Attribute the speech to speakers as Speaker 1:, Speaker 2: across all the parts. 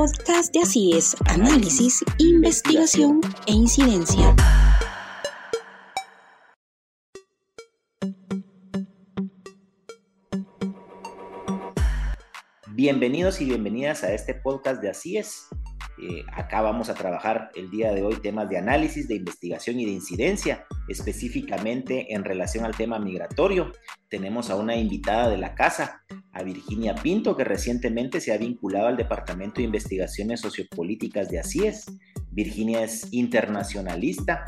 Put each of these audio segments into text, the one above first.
Speaker 1: podcast de Así es, análisis, investigación e incidencia.
Speaker 2: Bienvenidos y bienvenidas a este podcast de Así es. Eh, acá vamos a trabajar el día de hoy temas de análisis, de investigación y de incidencia, específicamente en relación al tema migratorio. Tenemos a una invitada de la casa, a Virginia Pinto, que recientemente se ha vinculado al Departamento de Investigaciones Sociopolíticas de ACIES. Virginia es internacionalista,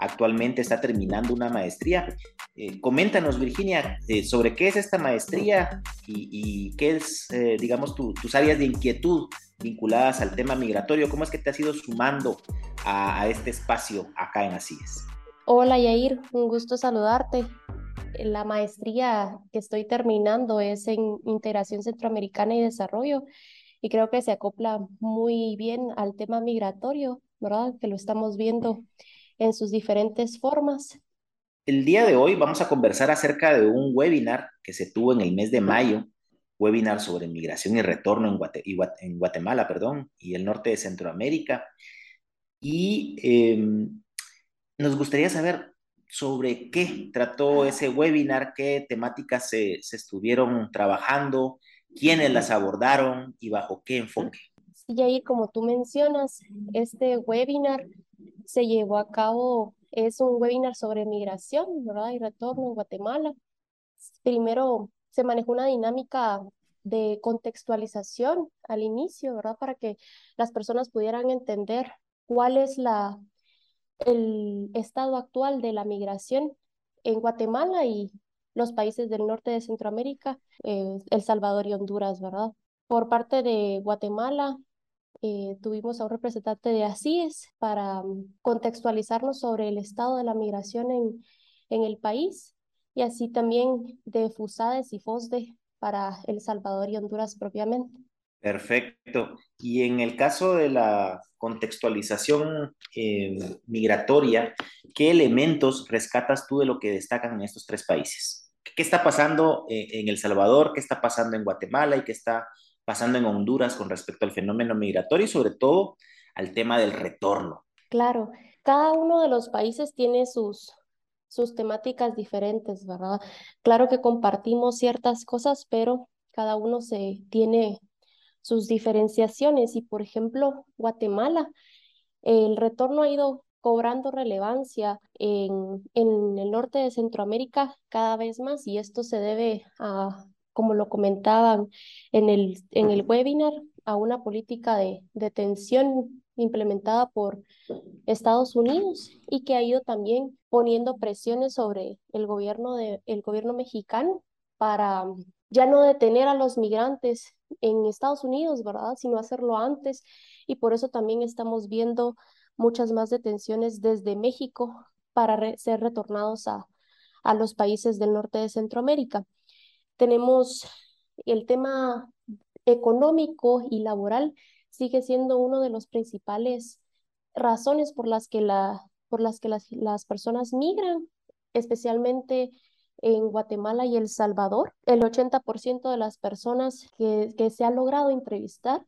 Speaker 2: actualmente está terminando una maestría. Eh, coméntanos, Virginia, eh, sobre qué es esta maestría y, qué es, digamos, tus áreas de inquietud vinculadas al tema migratorio. ¿Cómo es que te has ido sumando a, este espacio acá en Asís?
Speaker 3: Hola Yair, un gusto saludarte. La maestría que estoy terminando es en Integración Centroamericana y Desarrollo y creo que se acopla muy bien al tema migratorio, ¿verdad? Que lo estamos viendo en sus diferentes formas.
Speaker 2: El día de hoy vamos a conversar acerca de un webinar que se tuvo en el mes de mayo webinar sobre migración y retorno en, Guatemala perdón, y el norte de Centroamérica. Y em, nos gustaría saber sobre qué trató ese webinar, qué temáticas se estuvieron trabajando, quiénes las abordaron y bajo qué enfoque.
Speaker 3: Sí, ahí como tú mencionas, este webinar se llevó a cabo, es un webinar sobre migración, ¿verdad? Y retorno en Guatemala. Primero se manejó una dinámica de contextualización al inicio, ¿verdad? Para que las personas pudieran entender cuál es la, el estado actual de la migración en Guatemala y los países del norte de Centroamérica, eh, El Salvador y Honduras, ¿verdad? Por parte de Guatemala, eh, tuvimos a un representante de ASIES para mm, contextualizarnos sobre el estado de la migración en, en el país y así también de FUSADES y FOSDE para El Salvador y Honduras propiamente.
Speaker 2: Perfecto. Y en el caso de la contextualización eh, migratoria, ¿qué elementos rescatas tú de lo que destacan en estos tres países? ¿Qué está pasando eh, en El Salvador? ¿Qué está pasando en Guatemala? ¿Y qué está pasando en Honduras con respecto al fenómeno migratorio y sobre todo al tema del retorno?
Speaker 3: Claro, cada uno de los países tiene sus, sus temáticas diferentes, ¿verdad? Claro que compartimos ciertas cosas, pero cada uno se tiene sus diferenciaciones y, por ejemplo, Guatemala, el retorno ha ido cobrando relevancia en, en el norte de Centroamérica cada vez más y esto se debe a, como lo comentaban en el, en el webinar, a una política de detención implementada por Estados Unidos y que ha ido también poniendo presiones sobre el gobierno, de, el gobierno mexicano para ya no detener a los migrantes en Estados Unidos, ¿verdad? Sino hacerlo antes. Y por eso también estamos viendo muchas más detenciones desde México para ser retornados a, a los países del norte de Centroamérica. Tenemos el tema económico y laboral sigue siendo uno de los principales razones por las que, la, por las, que las, las personas migran, especialmente en Guatemala y El Salvador. El 80% de las personas que, que se ha logrado entrevistar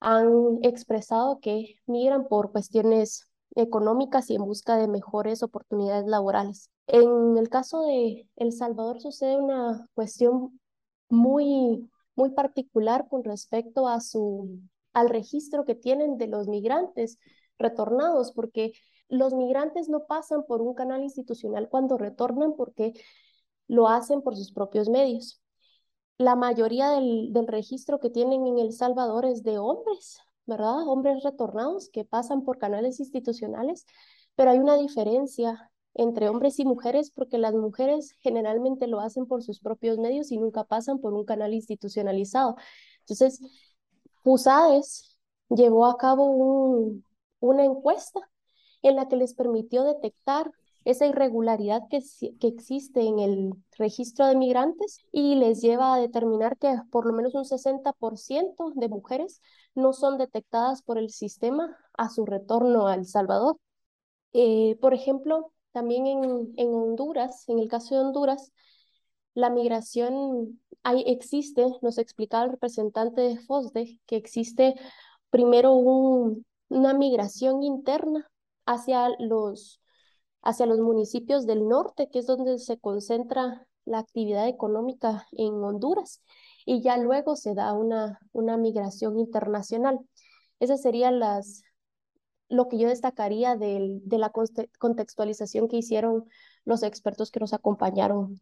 Speaker 3: han expresado que migran por cuestiones económicas y en busca de mejores oportunidades laborales. En el caso de El Salvador sucede una cuestión muy, muy particular con respecto a su al registro que tienen de los migrantes retornados, porque los migrantes no pasan por un canal institucional cuando retornan porque lo hacen por sus propios medios. La mayoría del, del registro que tienen en El Salvador es de hombres, ¿verdad? Hombres retornados que pasan por canales institucionales, pero hay una diferencia entre hombres y mujeres porque las mujeres generalmente lo hacen por sus propios medios y nunca pasan por un canal institucionalizado. Entonces, FUSADES llevó a cabo una encuesta en la que les permitió detectar esa irregularidad que, que existe en el registro de migrantes y les lleva a determinar que por lo menos un 60% de mujeres no son detectadas por el sistema a su retorno a El Salvador. Eh, por ejemplo, también en, en Honduras, en el caso de Honduras, la migración hay, existe, nos explicaba el representante de FOSDE, que existe primero una migración interna hacia los, hacia los municipios del norte, que es donde se concentra la actividad económica en Honduras, y ya luego se da una, una migración internacional. Esas serían las, lo que yo destacaría de la contextualización que hicieron los expertos que nos acompañaron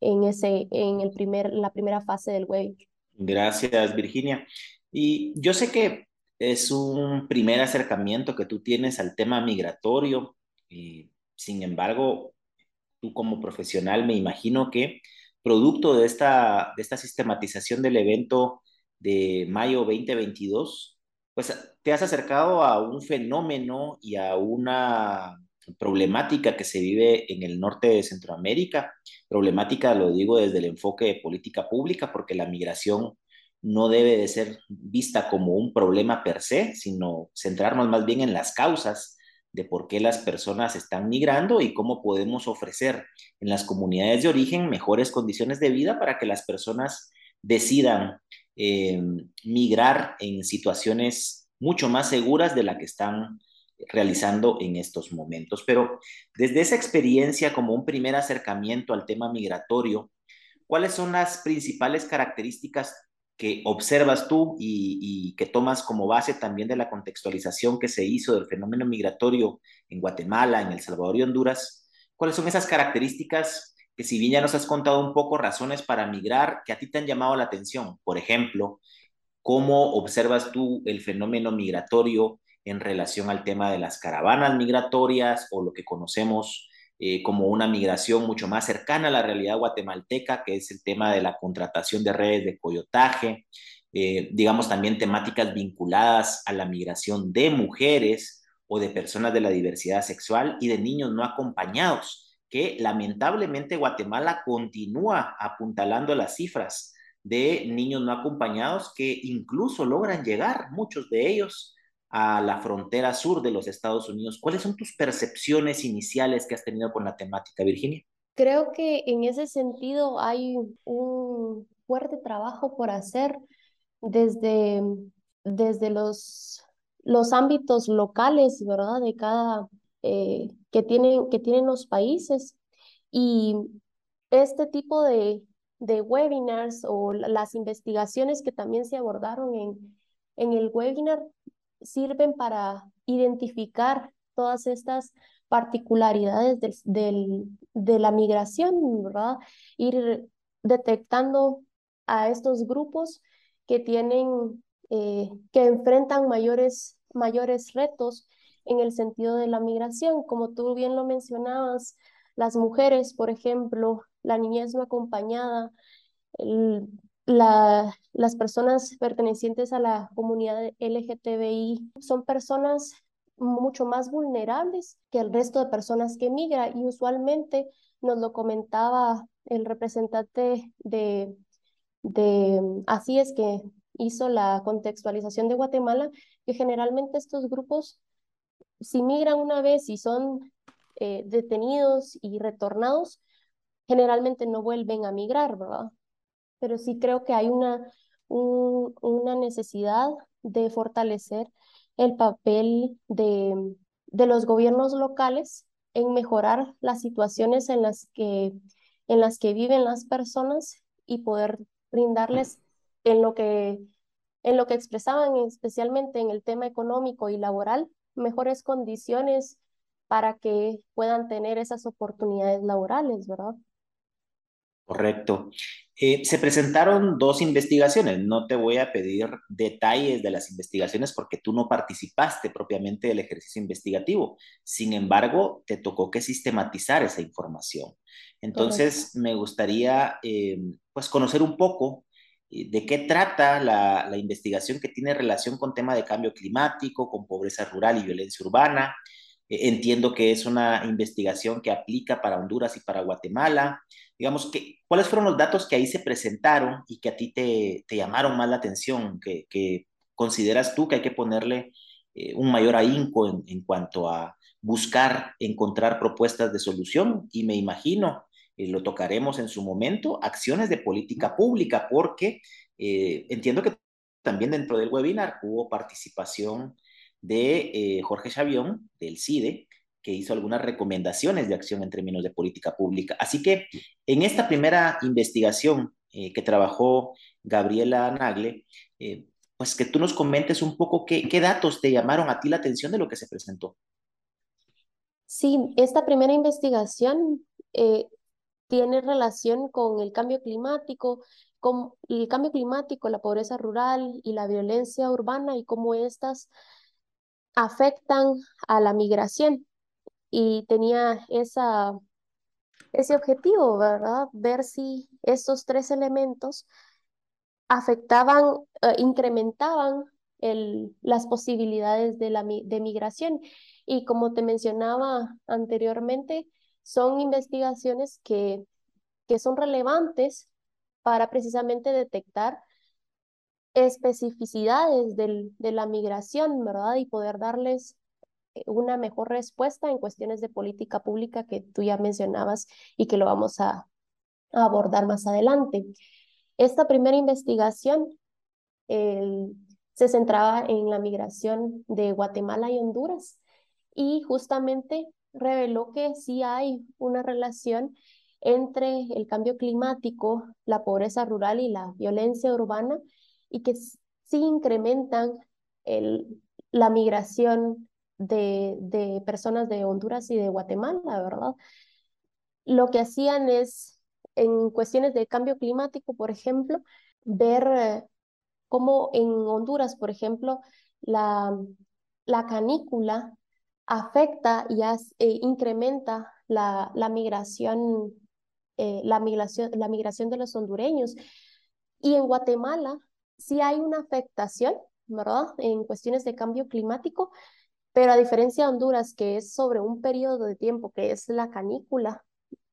Speaker 3: en, ese, en el primer, la primera fase del webinar.
Speaker 2: Gracias, Virginia. Y yo sé que es un primer acercamiento que tú tienes al tema migratorio sin embargo, tú como profesional me imagino que producto de esta, de esta sistematización del evento de mayo 2022, pues te has acercado a un fenómeno y a una problemática que se vive en el norte de Centroamérica. Problemática lo digo desde el enfoque de política pública, porque la migración no debe de ser vista como un problema per se, sino centrarnos más bien en las causas de por qué las personas están migrando y cómo podemos ofrecer en las comunidades de origen mejores condiciones de vida para que las personas decidan eh, migrar en situaciones mucho más seguras de la que están realizando en estos momentos. Pero desde esa experiencia como un primer acercamiento al tema migratorio, ¿cuáles son las principales características que observas tú y, que tomas como base también de la contextualización que se hizo del fenómeno migratorio en Guatemala, en El Salvador y Honduras? ¿Cuáles son esas características que si bien ya nos has contado un poco razones para migrar que a ti te han llamado la atención? Por ejemplo, ¿cómo observas tú el fenómeno migratorio en relación al tema de las caravanas migratorias o lo que conocemos eh, como una migración mucho más cercana a la realidad guatemalteca, que es el tema de la contratación de redes de coyotaje, eh, digamos también temáticas vinculadas a la migración de mujeres o de personas de la diversidad sexual y de niños no acompañados, que lamentablemente Guatemala continúa apuntalando las cifras de niños no acompañados que incluso logran llegar, muchos de ellos, a la frontera sur de los Estados Unidos. ¿Cuáles son tus percepciones iniciales que has tenido con la temática, Virginia?
Speaker 3: Creo que en ese sentido hay un fuerte trabajo por hacer desde, desde los, los ámbitos locales, ¿verdad? De cada, eh, que, tienen, que tienen los países. Y este tipo de, de webinars o las investigaciones que también se abordaron en, en el webinar sirven para identificar todas estas particularidades de la migración, ¿verdad? Ir detectando a estos grupos que tienen, eh, que enfrentan mayores, mayores retos en el sentido de la migración. Como tú bien lo mencionabas, las mujeres, por ejemplo, la niñez no acompañada, el, las personas pertenecientes a la comunidad LGTBI son personas mucho más vulnerables que el resto de personas que migra y usualmente nos lo comentaba el representante de, de así es que hizo la contextualización de Guatemala, que generalmente estos grupos, si migran una vez y son eh, detenidos y retornados, generalmente no vuelven a migrar, ¿verdad? Pero sí creo que hay una, una necesidad de fortalecer el papel de, de los gobiernos locales en mejorar las situaciones en las que, en las que viven las personas y poder brindarles en lo que, en lo que expresaban, especialmente en el tema económico y laboral, mejores condiciones para que puedan tener esas oportunidades laborales, ¿verdad?
Speaker 2: Correcto. Eh, se presentaron dos investigaciones. No te voy a pedir detalles de las investigaciones porque tú no participaste propiamente del ejercicio investigativo. Sin embargo, te tocó que sistematizar esa información. Entonces, me gustaría eh, pues conocer un poco eh, de qué trata la, la investigación que tiene relación con tema de cambio climático, con pobreza rural y violencia urbana. Entiendo que es una investigación que aplica para Honduras y para Guatemala digamos, que, ¿cuáles fueron los datos que ahí se presentaron y que a ti te, te llamaron más la atención, que, que, consideras tú que hay que ponerle eh, un mayor ahínco en, en, cuanto a buscar, encontrar propuestas de solución? Y me imagino, eh, lo tocaremos en su momento, acciones de política pública, porque eh, entiendo que también dentro del webinar hubo participación de eh, Jorge Chavión, del CIDE, que hizo algunas recomendaciones de acción en términos de política pública. Así que en esta primera investigación eh, que trabajó Gabriela Nagle, eh, pues que tú nos comentes un poco qué, qué datos te llamaron a ti la atención de lo que se presentó.
Speaker 3: Sí, esta primera investigación tiene relación con el cambio climático, con el cambio climático, la pobreza rural y la violencia urbana y cómo éstas afectan a la migración. Y tenía esa, ese objetivo, ¿verdad? Ver si estos tres elementos afectaban, eh, incrementaban el, las posibilidades de, la, de migración. Y como te mencionaba anteriormente, son investigaciones que, que son relevantes para precisamente detectar especificidades del, de la migración, ¿verdad? Y poder darles eh, una mejor respuesta en cuestiones de política pública que tú ya mencionabas y que lo vamos a, a abordar más adelante. Esta primera investigación se centraba en la migración de Guatemala y Honduras y justamente reveló que sí hay una relación entre el cambio climático, la pobreza rural y la violencia urbana y que sí incrementan el, la migración de, de personas de Honduras y de Guatemala, ¿verdad? Lo que hacían es, en cuestiones de cambio climático, por ejemplo, ver eh, cómo en Honduras, por ejemplo, la, la canícula afecta y e incrementa la, la migración, eh, la, migración, la migración de los hondureños. Y en Guatemala sí hay una afectación, ¿verdad? En cuestiones de cambio climático, pero a diferencia de Honduras, que es sobre un periodo de tiempo, que es la canícula,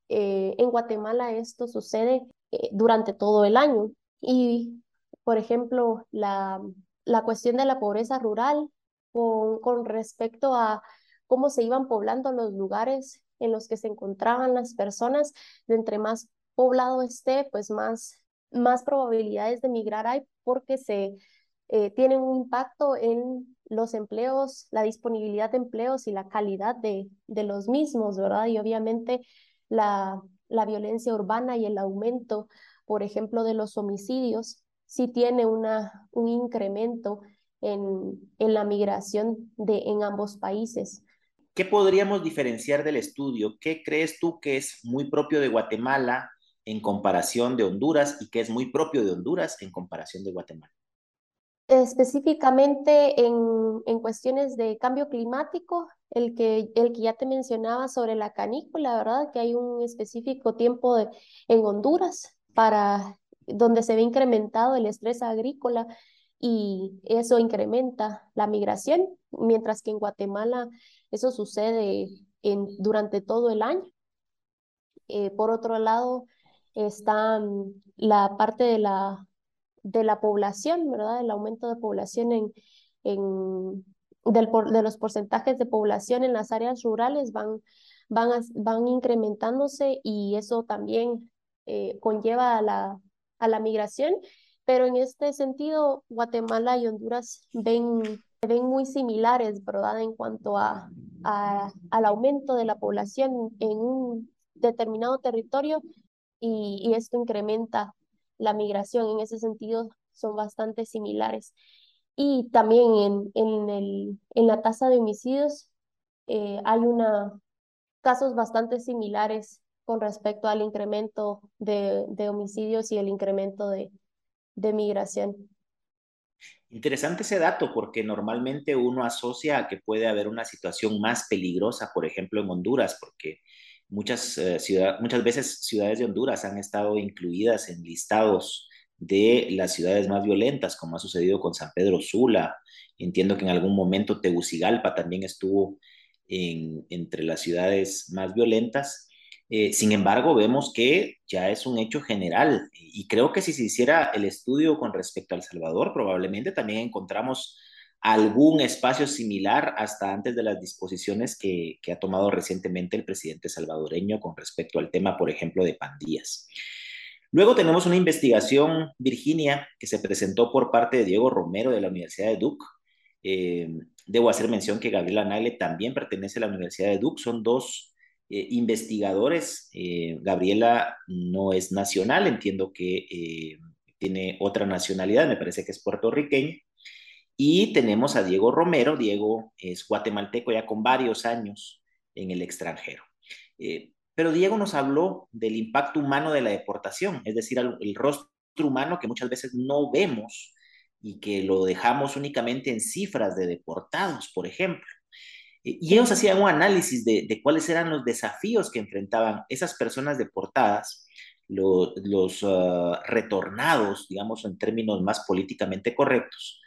Speaker 3: eh, en Guatemala esto sucede eh, durante todo el año. Y, por ejemplo, la, la cuestión de la pobreza rural con, con respecto a cómo se iban poblando los lugares en los que se encontraban las personas. De entre más poblado esté, pues más, más probabilidades de migrar hay porque se eh, tienen un impacto en los empleos, la disponibilidad de empleos y la calidad de, de los mismos, ¿verdad? Y obviamente la, la violencia urbana y el aumento, por ejemplo, de los homicidios, sí tiene una, un incremento en, en la migración de, en ambos países.
Speaker 2: ¿Qué podríamos diferenciar del estudio? ¿Qué crees tú que es muy propio de Guatemala en comparación de Honduras y qué es muy propio de Honduras en comparación de Guatemala?
Speaker 3: Específicamente en, en cuestiones de cambio climático, el que, el que ya te mencionaba sobre la canícula, ¿verdad? Que hay un específico tiempo de, en Honduras para donde se ve incrementado el estrés agrícola y eso incrementa la migración, mientras que en Guatemala eso sucede en, durante todo el año. Eh, por otro lado, está mm, la parte de la, de la población, ¿verdad? El aumento de población en, en del, de los porcentajes de población en las áreas rurales van, van, van incrementándose y eso también eh, conlleva a la, a la migración. Pero en este sentido, Guatemala y Honduras ven ven muy similares, ¿verdad? En cuanto a, al aumento de la población en un determinado territorio y, esto incrementa la migración. En ese sentido, son bastante similares. Y también en, en, el, en la tasa de homicidios eh, hay una, casos bastante similares con respecto al incremento de, de homicidios y el incremento de, de migración.
Speaker 2: Interesante ese dato porque normalmente uno asocia a que puede haber una situación más peligrosa, por ejemplo, en Honduras, porque muchas, eh, muchas veces ciudades de Honduras han estado incluidas en listados de las ciudades más violentas, como ha sucedido con San Pedro Sula. Entiendo que en algún momento Tegucigalpa también estuvo entre las ciudades más violentas. Eh, sin embargo, vemos que ya es un hecho general y creo que si se hiciera el estudio con respecto a El Salvador, probablemente también encontramos algún espacio similar hasta antes de las disposiciones que, que ha tomado recientemente el presidente salvadoreño con respecto al tema, por ejemplo, de pandillas. Luego tenemos una investigación, Virginia, que se presentó por parte de Diego Romero de la Universidad de Duke. Eh, debo hacer mención que Gabriela Nagle también pertenece a la Universidad de Duke. Son dos eh, investigadores. Eh, Gabriela no es nacional, entiendo que tiene otra nacionalidad, me parece que es puertorriqueña. Y tenemos a Diego Romero. Diego es guatemalteco ya con varios años en el extranjero. Pero Diego nos habló del impacto humano de la deportación, es decir, el, rostro humano que muchas veces no vemos y que lo dejamos únicamente en cifras de deportados, por ejemplo. Y ellos hacían un análisis de, cuáles eran los desafíos que enfrentaban esas personas deportadas, los ah, retornados, digamos en términos más políticamente correctos,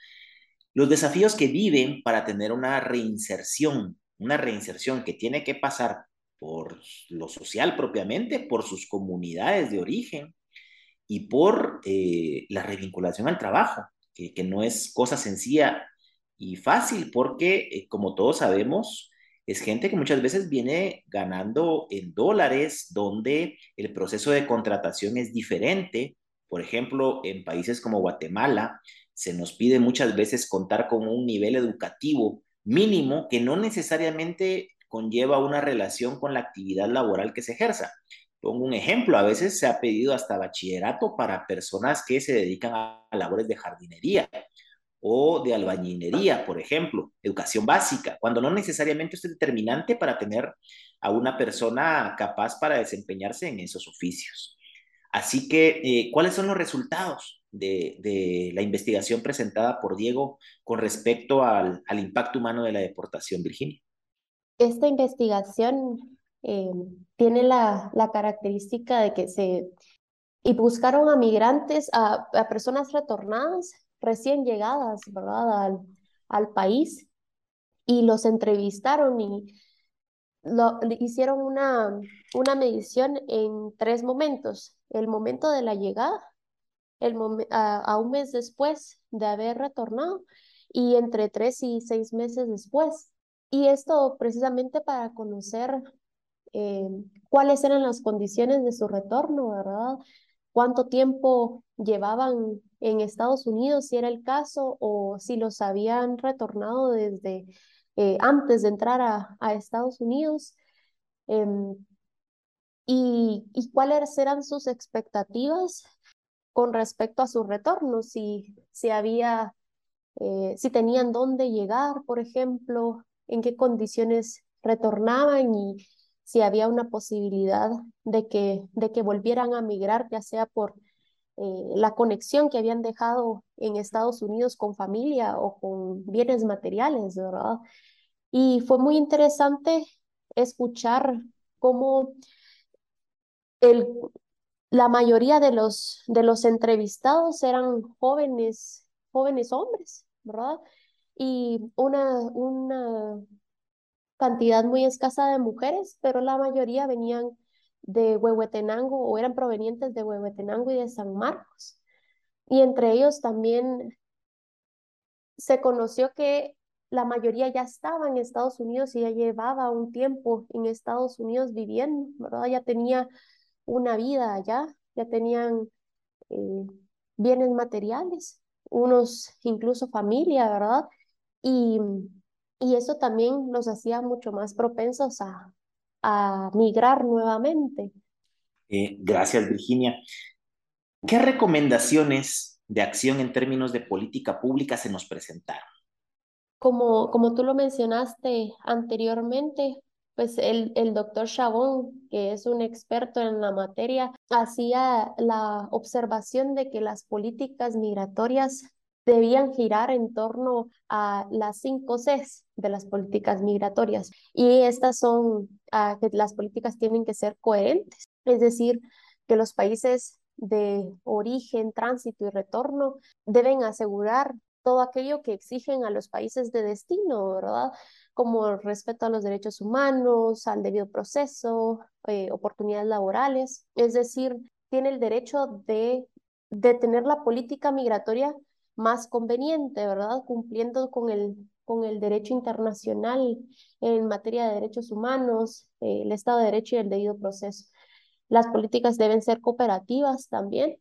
Speaker 2: los desafíos que viven para tener una reinserción, una reinserción que tiene que pasar por lo social propiamente, por sus comunidades de origen y por eh, la revinculación al trabajo, que, no es cosa sencilla y fácil, porque eh, como todos sabemos, es gente que muchas veces viene ganando en dólares, donde el proceso de contratación es diferente. Por ejemplo, en países como Guatemala, se nos pide muchas veces contar con un nivel educativo mínimo que no necesariamente conlleva una relación con la actividad laboral que se ejerza. Pongo un ejemplo, a veces se ha pedido hasta bachillerato para personas que se dedican a labores de jardinería o de albañilería, por ejemplo, educación básica, cuando no necesariamente es determinante para tener a una persona capaz para desempeñarse en esos oficios. Así que, eh, ¿cuáles son los resultados de, de, la investigación presentada por Diego con respecto al, al impacto humano de la deportación, Virginia?
Speaker 3: Esta investigación eh, tiene la, característica de que se y buscaron a migrantes, a, personas retornadas, recién llegadas, ¿verdad?, al, al país, y los entrevistaron y lo, hicieron una, una medición en tres momentos. El momento de la llegada, el a, un mes después de haber retornado y entre tres y seis meses después. Y esto precisamente para conocer eh, cuáles eran las condiciones de su retorno, ¿verdad? Cuánto tiempo llevaban en Estados Unidos, si era el caso, o si los habían retornado desde eh, antes de entrar a, Estados Unidos. Em, y, y, cuáles eran sus expectativas con respecto a su retorno, si, si había, eh, si tenían dónde llegar, por ejemplo, en qué condiciones retornaban y si había una posibilidad de que, de que volvieran a migrar, ya sea por eh, la conexión que habían dejado en Estados Unidos con familia o con bienes materiales, ¿verdad? Y fue muy interesante escuchar cómo la mayoría de los, de los entrevistados eran jóvenes, jóvenes hombres, ¿verdad? y una, una cantidad muy escasa de mujeres, pero la mayoría venían de Huehuetenango o eran provenientes de Huehuetenango y de San Marcos. Y entre ellos también se conoció que la mayoría ya estaba en Estados Unidos y ya llevaba un tiempo en Estados Unidos viviendo, ¿verdad? Ya tenía una vida allá, ya tenían eh, bienes materiales, unos incluso familia, ¿verdad? Y, y eso también los hacía mucho más propensos a, a migrar nuevamente.
Speaker 2: Eh, gracias, Virginia. ¿Qué recomendaciones de acción en términos de política pública se nos presentaron?
Speaker 3: Como, como tú lo mencionaste anteriormente, pues el, el doctor Chabón, que es un experto en la materia, hacía la observación de que las políticas migratorias debían girar en torno a las cinco Cs de las políticas migratorias. Y estas son ah, que las políticas tienen que ser coherentes, es decir, que los países de origen, tránsito y retorno deben asegurar todo aquello que exigen a los países de destino, ¿verdad? Como respeto a los derechos humanos, al debido proceso, eh, oportunidades laborales. Es decir, tiene el derecho de, de tener la política migratoria más conveniente, ¿verdad? Cumpliendo con el, con el derecho internacional en materia de derechos humanos, eh, el Estado de Derecho y el debido proceso. Las políticas deben ser cooperativas también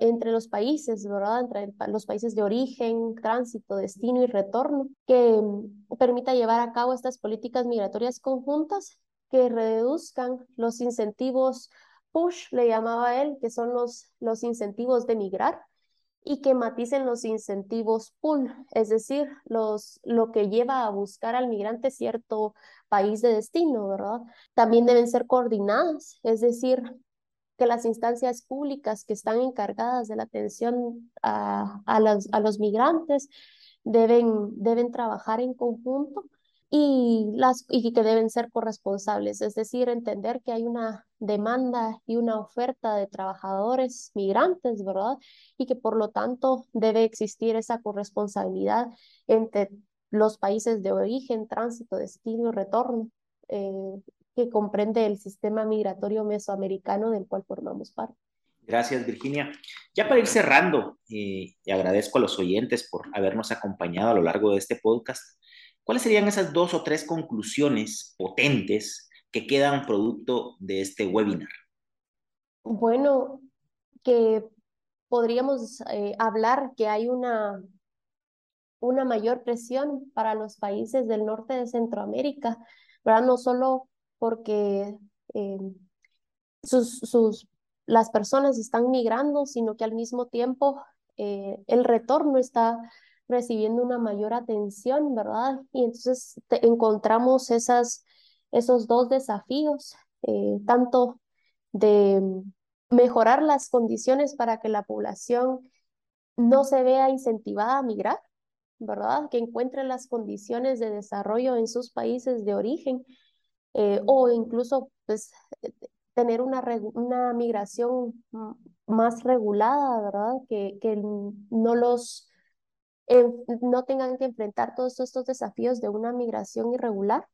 Speaker 3: entre los países, ¿verdad? Entre los países de origen, tránsito, destino y retorno, que mm, permita llevar a cabo estas políticas migratorias conjuntas que reduzcan los incentivos push, le llamaba él, que son los, los incentivos de migrar, y que maticen los incentivos pull, es decir, los, lo que lleva a buscar al migrante cierto país de destino, ¿verdad? También deben ser coordinadas, es decir, que las instancias públicas que están encargadas de la atención a, a, los, a los migrantes deben, deben trabajar en conjunto y, las, y que deben ser corresponsables, es decir, entender que hay una demanda y una oferta de trabajadores migrantes, ¿verdad? Y que por lo tanto debe existir esa corresponsabilidad entre los países de origen, tránsito, destino retorno, eh, que comprende el sistema migratorio mesoamericano del cual formamos parte.
Speaker 2: Gracias, Virginia. Ya para ir cerrando, eh, y agradezco a los oyentes por habernos acompañado a lo largo de este podcast. ¿Cuáles serían esas dos o tres conclusiones potentes que quedan producto de este webinar?
Speaker 3: Bueno, que podríamos eh, hablar que hay una, una mayor presión para los países del norte de Centroamérica, ¿verdad? No solo porque eh, sus, sus, las personas están migrando, sino que al mismo tiempo eh, el retorno está recibiendo una mayor atención, ¿verdad? Y entonces encontramos esas, esos dos desafíos, eh, tanto de mejorar las condiciones para que la población no se vea incentivada a migrar, ¿verdad? Que encuentre las condiciones de desarrollo en sus países de origen eh, o incluso pues tener una, una migración más regulada, ¿verdad? Que, que no los no tengan que enfrentar todos estos desafíos de una migración irregular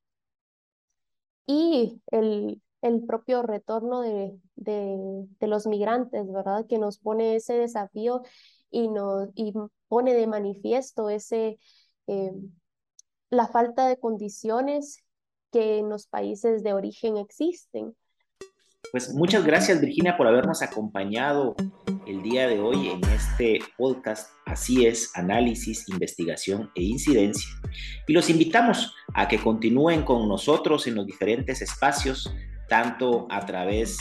Speaker 3: y el, el propio retorno de, de, de, los migrantes, ¿verdad? Que nos pone ese desafío y, nos, y pone de manifiesto ese, eh, la falta de condiciones que en los países de origen existen.
Speaker 2: Pues muchas gracias Virginia por habernos acompañado el día de hoy en este podcast Así es, análisis, investigación e incidencia. Y los invitamos a que continúen con nosotros en los diferentes espacios, tanto a través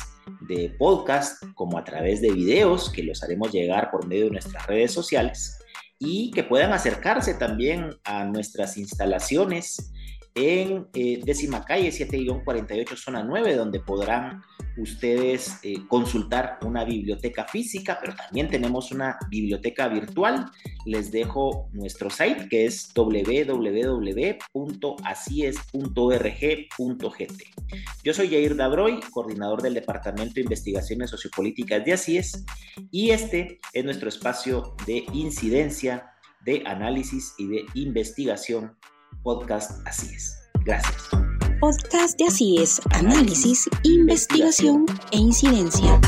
Speaker 2: de podcast como a través de videos que los haremos llegar por medio de nuestras redes sociales y que puedan acercarse también a nuestras instalaciones en eh, décima calle 7-48 zona 9 donde podrán ustedes eh, consultar una biblioteca física, pero también tenemos una biblioteca virtual. Les dejo nuestro site que es www.asies.org.gt. Yo soy Jair Dabroy, coordinador del Departamento de Investigaciones Sociopolíticas de Asies, y este es nuestro espacio de incidencia, de análisis y de investigación, podcast Asies. Gracias.
Speaker 1: Podcast de Así es, análisis, investigación e incidencia.